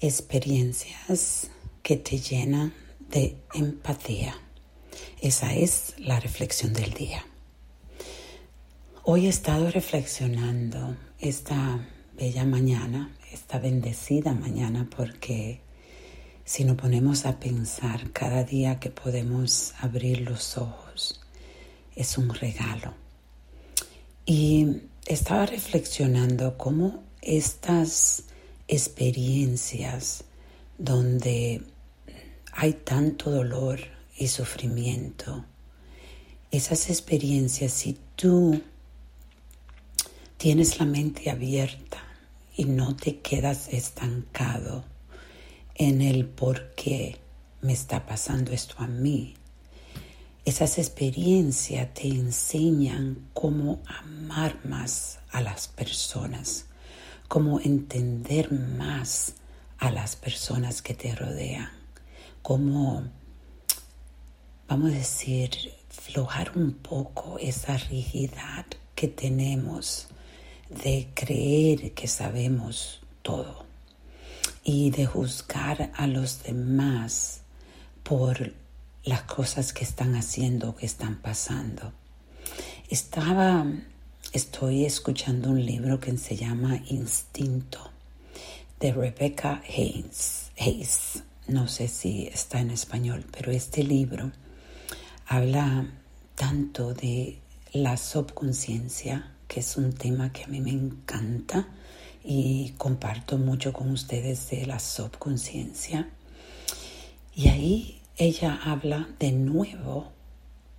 experiencias que te llenan de empatía. Esa es la reflexión del día. Hoy he estado reflexionando esta bella mañana, esta bendecida mañana, porque si nos ponemos a pensar cada día que podemos abrir los ojos, es un regalo. Y estaba reflexionando cómo estas experiencias donde hay tanto dolor y sufrimiento, esas experiencias, si tú tienes la mente abierta y no te quedas estancado en el por qué me está pasando esto a mí, esas experiencias te enseñan cómo amar más a las personas, cómo entender más a las personas que te rodean, cómo, vamos a decir, flojar un poco esa rigidez que tenemos de creer que sabemos todo y de juzgar a los demás por las cosas que están haciendo, que están pasando. Estaba, estoy escuchando un libro que se llama Instinto de Rebecca Hayes. Hayes. No sé si está en español, pero este libro habla tanto de la subconsciencia, que es un tema que a mí me encanta y comparto mucho con ustedes de la subconsciencia. Y ahí ella habla de nuevo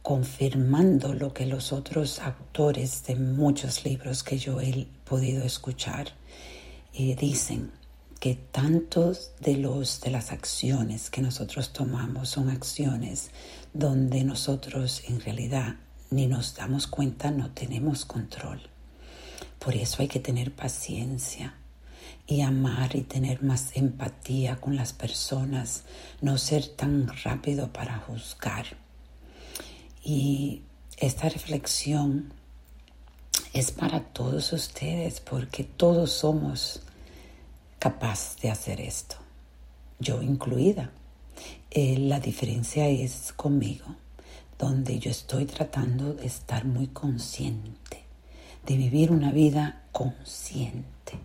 confirmando lo que los otros autores de muchos libros que yo he podido escuchar eh, dicen que tantos de los de las acciones que nosotros tomamos son acciones donde nosotros en realidad ni nos damos cuenta no tenemos control. Por eso hay que tener paciencia y amar y tener más empatía con las personas, no ser tan rápido para juzgar. Y esta reflexión es para todos ustedes porque todos somos capaces de hacer esto, yo incluida. Eh, la diferencia es conmigo, donde yo estoy tratando de estar muy consciente, de vivir una vida consciente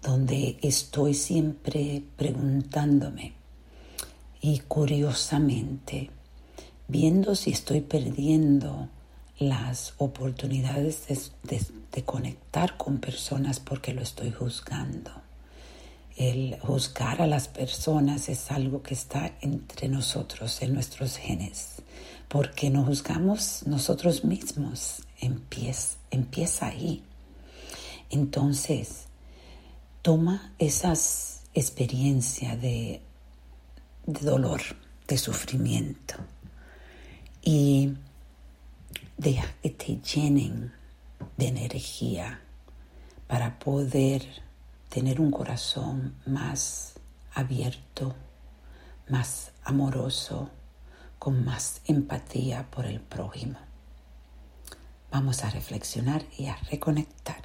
donde estoy siempre preguntándome y curiosamente viendo si estoy perdiendo las oportunidades de, conectar con personas porque lo estoy juzgando. El juzgar a las personas es algo que está entre nosotros, en nuestros genes, porque nos juzgamos nosotros mismos. Empieza, empieza ahí. Entonces, toma esas experiencias de, dolor, de sufrimiento y deja que te llenen de energía para poder tener un corazón más abierto, más amoroso, con más empatía por el prójimo. Vamos a reflexionar y a reconectar.